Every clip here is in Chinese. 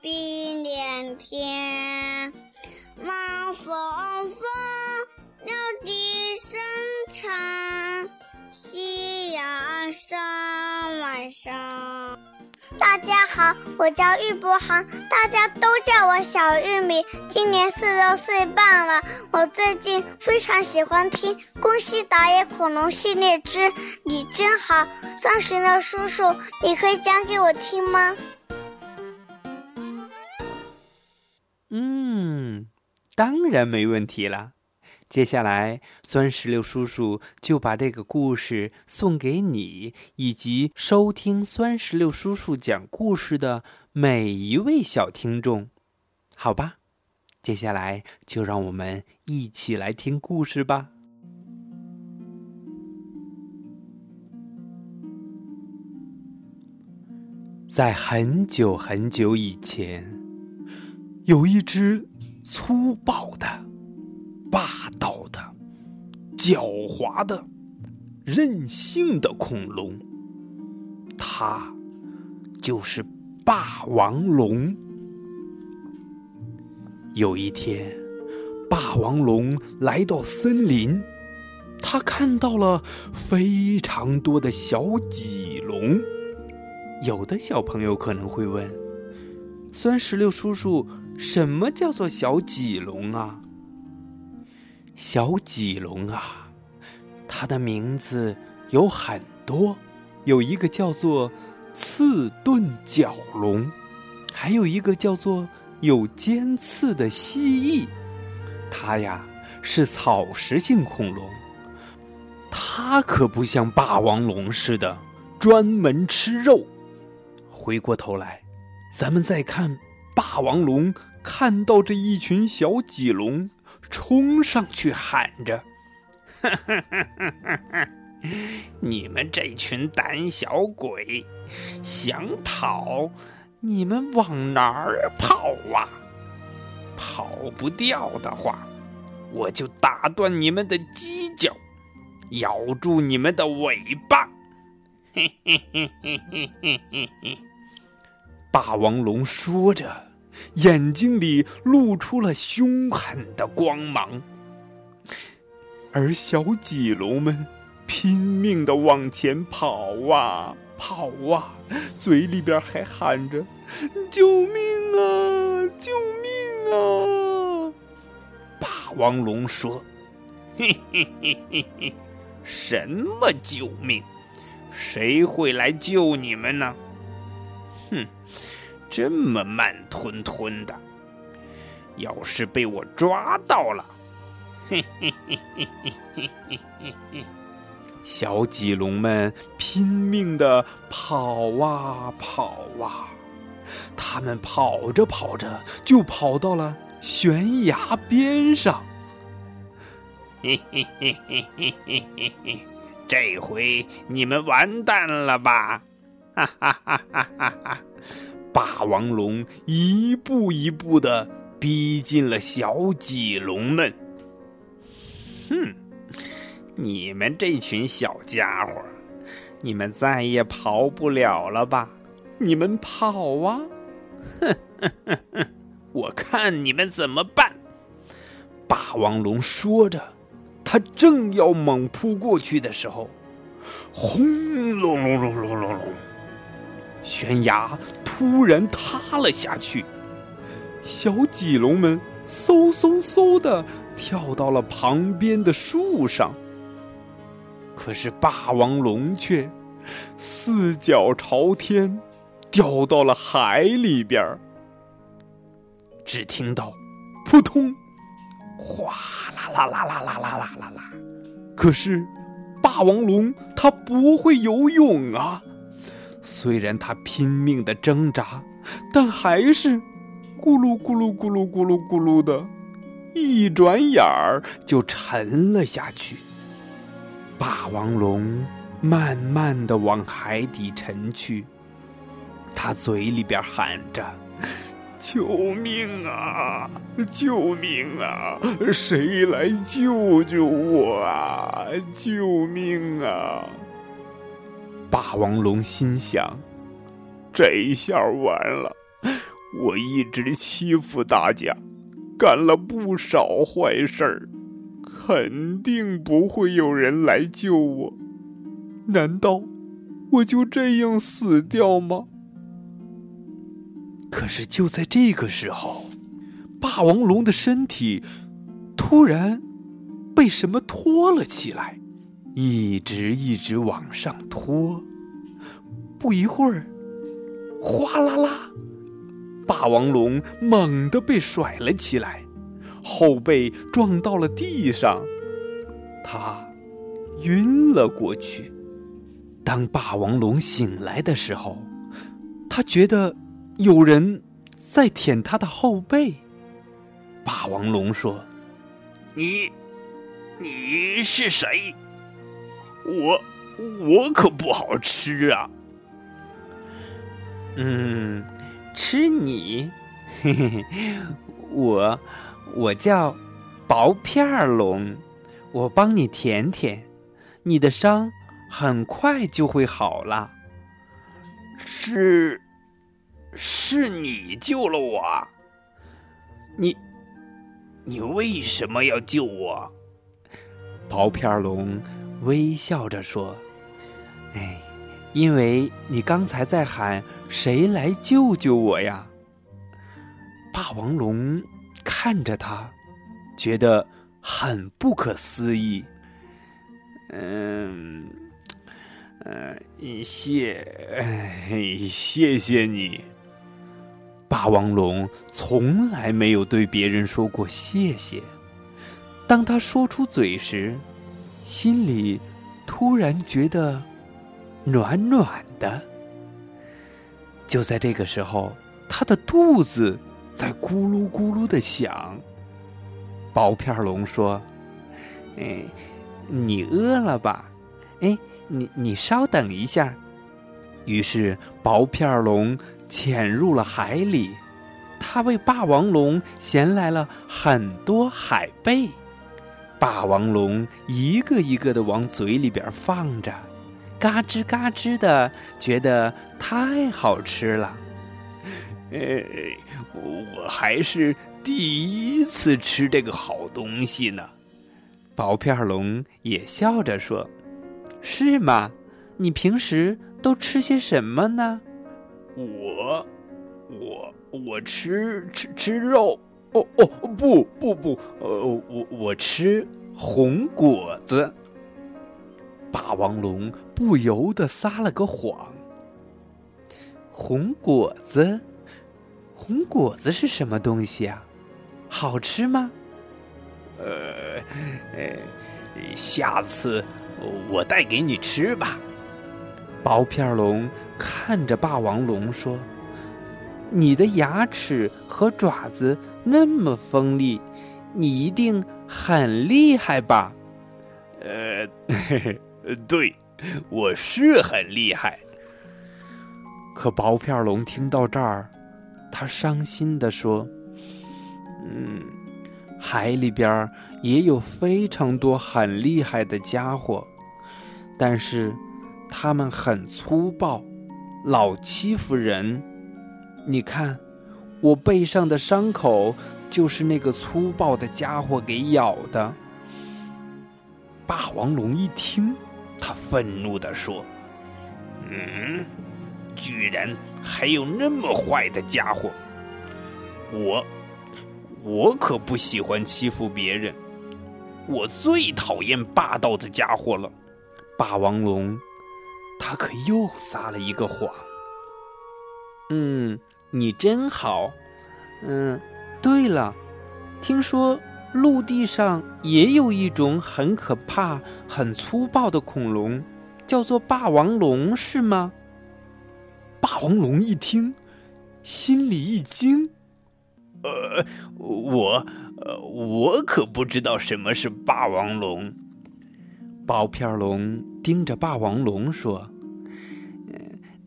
碧连天。望风风，鸟笛声长，夕阳山晚上。大家好，我叫玉博航，大家都叫我小玉米，今年四周岁半了。我最近非常喜欢听《宫西达也恐龙系列之你真好》，钻石的叔叔，你可以讲给我听吗？嗯，当然没问题了。接下来，酸石榴叔叔就把这个故事送给你，以及收听酸石榴叔叔讲故事的每一位小听众，好吧？接下来就让我们一起来听故事吧。在很久很久以前，有一只粗暴的。霸道的、狡猾的、任性的恐龙，它就是霸王龙。有一天，霸王龙来到森林，它看到了非常多的小棘龙。有的小朋友可能会问：“酸石榴叔叔，什么叫做小棘龙啊？”小棘龙啊，它的名字有很多，有一个叫做刺盾角龙，还有一个叫做有尖刺的蜥蜴。它呀是草食性恐龙，它可不像霸王龙似的专门吃肉。回过头来，咱们再看霸王龙看到这一群小脊龙，冲上去喊着：“哈哈哈哈哈！你们这群胆小鬼，想跑，你们往哪儿跑啊？跑不掉的话，我就打断你们的犄角，咬住你们的尾巴！”嘿嘿嘿嘿嘿嘿嘿。霸王龙说着，眼睛里露出了凶狠的光芒，而小脊龙们拼命的往前跑啊跑啊，嘴里边还喊着：“救命啊，救命啊！”霸王龙说：“嘿嘿嘿嘿嘿，什么救命？谁会来救你们呢？哼！”这么慢吞吞的，要是被我抓到了，嘿嘿嘿嘿嘿嘿嘿嘿！小棘龙们拼命的跑啊跑啊，他们跑着跑着就跑到了悬崖边上，嘿嘿嘿嘿嘿嘿嘿嘿！这回你们完蛋了吧？哈哈哈哈哈哈！霸王龙一步一步的逼近了小脊龙们。哼，你们这群小家伙，你们再也跑不了了吧？你们跑啊！哼哼哼哼，我看你们怎么办！霸王龙说着，他正要猛扑过去的时候，轰隆隆隆隆隆隆，悬崖。突然塌了下去，小棘龙们嗖嗖嗖的跳到了旁边的树上。可是霸王龙却四脚朝天，掉到了海里边只听到扑通，哗啦啦啦啦啦啦啦啦啦。可是霸王龙它不会游泳啊。虽然他拼命的挣扎，但还是咕噜咕噜咕噜咕噜咕噜的，一转眼儿就沉了下去。霸王龙慢慢的往海底沉去，他嘴里边喊着：“救命啊！救命啊！谁来救救我啊！救命啊！”霸王龙心想：“这一下完了，我一直欺负大家，干了不少坏事儿，肯定不会有人来救我。难道我就这样死掉吗？可是就在这个时候，霸王龙的身体突然被什么拖了起来，一直一直往上拖。不一会儿，哗啦啦！霸王龙猛地被甩了起来，后背撞到了地上，他晕了过去。当霸王龙醒来的时候，他觉得有人在舔他的后背。霸王龙说：“你，你是谁？我，我可不好吃啊。”嗯。吃你，嘿嘿嘿，我我叫薄片龙，我帮你舔舔，你的伤很快就会好了。是，是你救了我，你你为什么要救我？薄片龙微笑着说：“哎。”因为你刚才在喊“谁来救救我呀？”霸王龙看着他，觉得很不可思议。嗯，呃，谢，谢谢你。霸王龙从来没有对别人说过谢谢。当他说出嘴时，心里突然觉得。暖暖的。就在这个时候，他的肚子在咕噜咕噜的响。薄片龙说：“哎，你饿了吧？哎，你你稍等一下。”于是薄片龙潜入了海里，他为霸王龙衔来了很多海贝。霸王龙一个一个的往嘴里边放着。嘎吱嘎吱的，觉得太好吃了。呃，我还是第一次吃这个好东西呢。薄片龙也笑着说：“是吗？你平时都吃些什么呢？”我，我，我吃吃吃肉。哦哦，不不不，呃，我我吃红果子。霸王龙不由得撒了个谎。红果子，红果子是什么东西啊？好吃吗？呃，呃，下次我带给你吃吧。薄片龙看着霸王龙说：“你的牙齿和爪子那么锋利，你一定很厉害吧？”呃。嘿嘿。对，我是很厉害。可薄片龙听到这儿，他伤心的说：“嗯，海里边也有非常多很厉害的家伙，但是他们很粗暴，老欺负人。你看，我背上的伤口就是那个粗暴的家伙给咬的。”霸王龙一听。他愤怒地说：“嗯，居然还有那么坏的家伙！我，我可不喜欢欺负别人，我最讨厌霸道的家伙了。”霸王龙，他可又撒了一个谎。嗯，你真好。嗯，对了，听说。陆地上也有一种很可怕、很粗暴的恐龙，叫做霸王龙，是吗？霸王龙一听，心里一惊：“呃，我，呃，我可不知道什么是霸王龙。”薄片龙盯着霸王龙说：“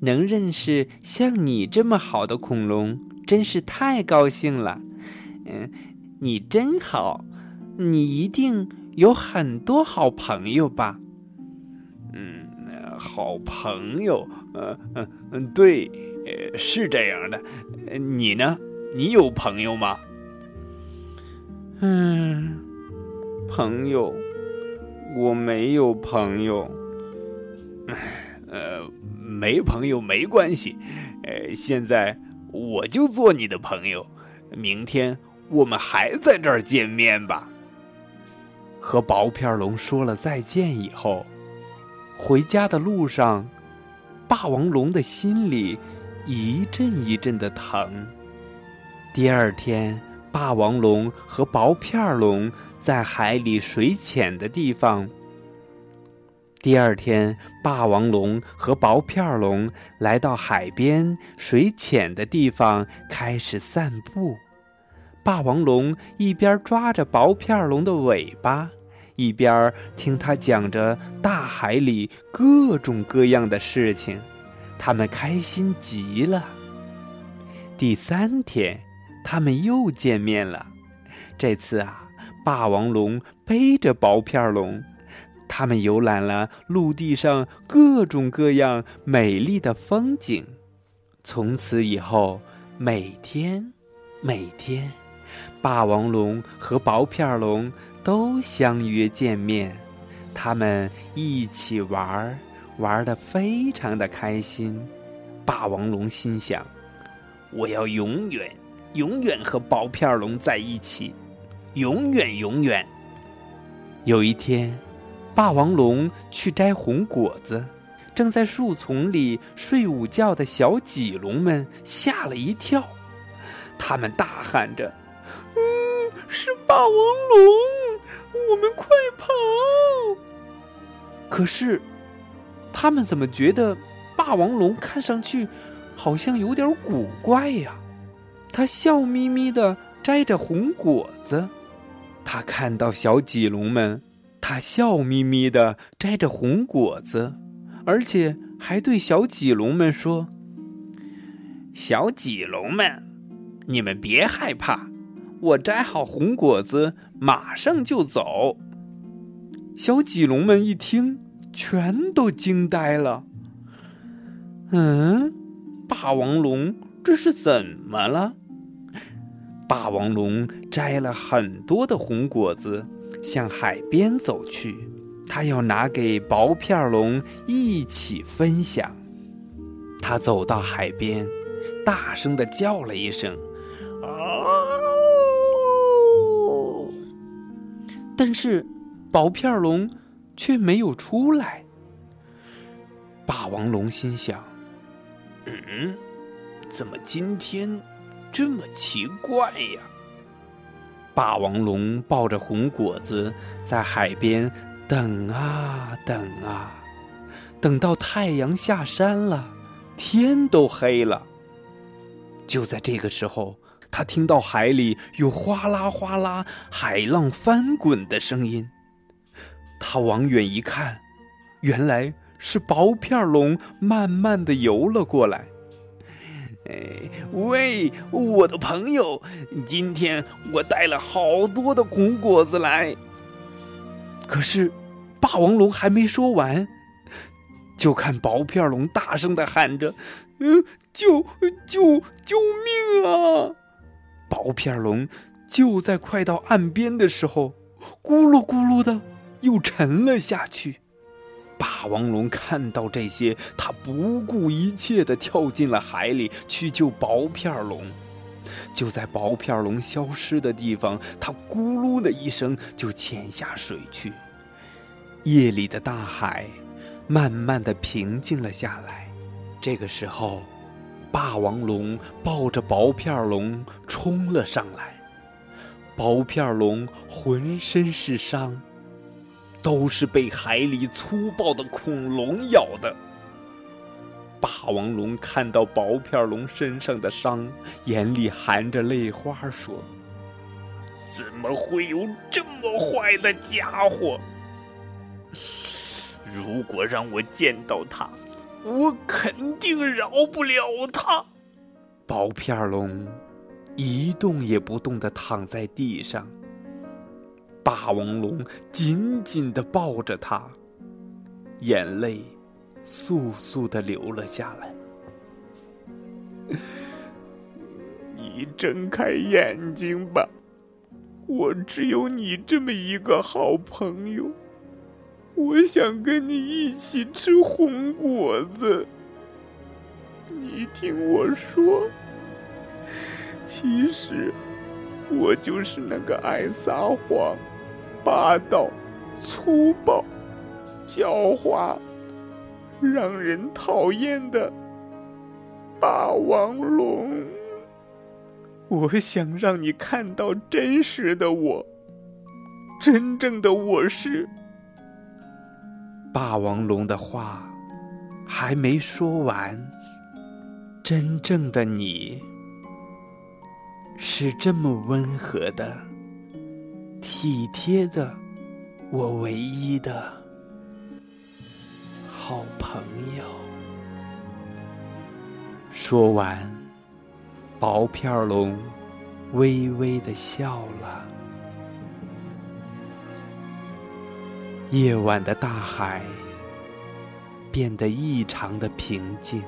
能认识像你这么好的恐龙，真是太高兴了。”嗯。你真好，你一定有很多好朋友吧？嗯，好朋友，呃，嗯嗯，对，是这样的。你呢？你有朋友吗？嗯，朋友，我没有朋友。呃，没朋友没关系。呃，现在我就做你的朋友。明天我们还在这儿见面吧。和薄片龙说了再见以后，回家的路上，霸王龙的心里一阵一阵的疼。第二天，霸王龙和薄片龙在海里水浅的地方。第二天，霸王龙和薄片龙来到海边水浅的地方，开始散步。霸王龙一边抓着薄片龙的尾巴，一边听他讲着大海里各种各样的事情，他们开心极了。第三天，他们又见面了。这次啊，霸王龙背着薄片龙，他们游览了陆地上各种各样美丽的风景。从此以后，每天，每天。霸王龙和薄片龙都相约见面，他们一起玩儿，玩的非常的开心。霸王龙心想：“我要永远、永远和薄片龙在一起，永远、永远。”有一天，霸王龙去摘红果子，正在树丛里睡午觉的小棘龙们吓了一跳，他们大喊着。嗯，是霸王龙，我们快跑！可是，他们怎么觉得霸王龙看上去好像有点古怪呀？他笑眯眯的摘着红果子，他看到小棘龙们，他笑眯眯的摘着红果子，而且还对小棘龙们说：“小棘龙们，你们别害怕。”我摘好红果子，马上就走。小棘龙们一听，全都惊呆了。嗯，霸王龙这是怎么了？霸王龙摘了很多的红果子，向海边走去，他要拿给薄片龙一起分享。他走到海边，大声的叫了一声：“啊！”但是，薄片龙却没有出来。霸王龙心想：“嗯，怎么今天这么奇怪呀？”霸王龙抱着红果子在海边等啊等啊，等到太阳下山了，天都黑了。就在这个时候。他听到海里有哗啦哗啦海浪翻滚的声音，他往远一看，原来是薄片龙慢慢的游了过来。哎，喂，我的朋友，今天我带了好多的红果子来。可是，霸王龙还没说完，就看薄片龙大声的喊着：“嗯，救救救命啊！”薄片龙就在快到岸边的时候，咕噜咕噜的又沉了下去。霸王龙看到这些，他不顾一切的跳进了海里去救薄片龙。就在薄片龙消失的地方，他咕噜的一声就潜下水去。夜里的大海慢慢的平静了下来。这个时候。霸王龙抱着薄片龙冲了上来，薄片龙浑身是伤，都是被海里粗暴的恐龙咬的。霸王龙看到薄片龙身上的伤，眼里含着泪花说：“怎么会有这么坏的家伙？如果让我见到他……”我肯定饶不了他。薄片龙一动也不动的躺在地上。霸王龙紧紧的抱着他，眼泪簌簌的流了下来。你睁开眼睛吧，我只有你这么一个好朋友，我想跟你一起吃红果子。你听我说，其实我就是那个爱撒谎、霸道、粗暴、狡猾、让人讨厌的霸王龙。我想让你看到真实的我，真正的我是霸王龙的话还没说完，真正的你是这么温和的、体贴的，我唯一的好朋友。说完。薄片龙微微的笑了。夜晚的大海变得异常的平静。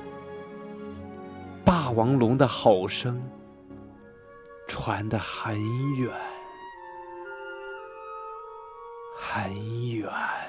霸王龙的吼声传得很远，很远。